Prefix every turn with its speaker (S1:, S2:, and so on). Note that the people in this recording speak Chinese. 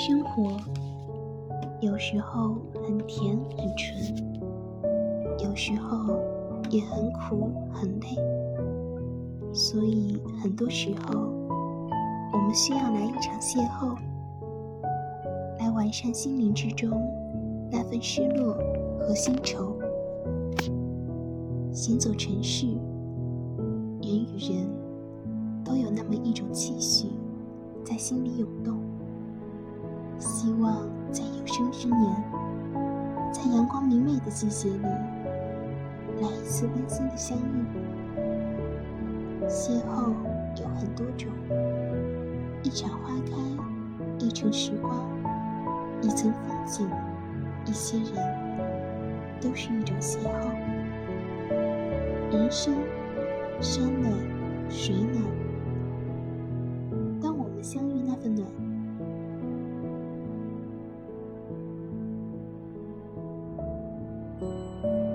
S1: 生活有时候很甜很纯，有时候也很苦很累，所以很多时候我们需要来一场邂逅，来完善心灵之中那份失落和新愁。行走尘世，人与人都有那么一种期许在心里涌动。希望在有生之年，在阳光明媚的季节里，来一次温馨的相遇。邂逅有很多种，一场花开，一程时光，一层风景，一些人，都是一种邂逅。人生，山暖，水暖，
S2: あ。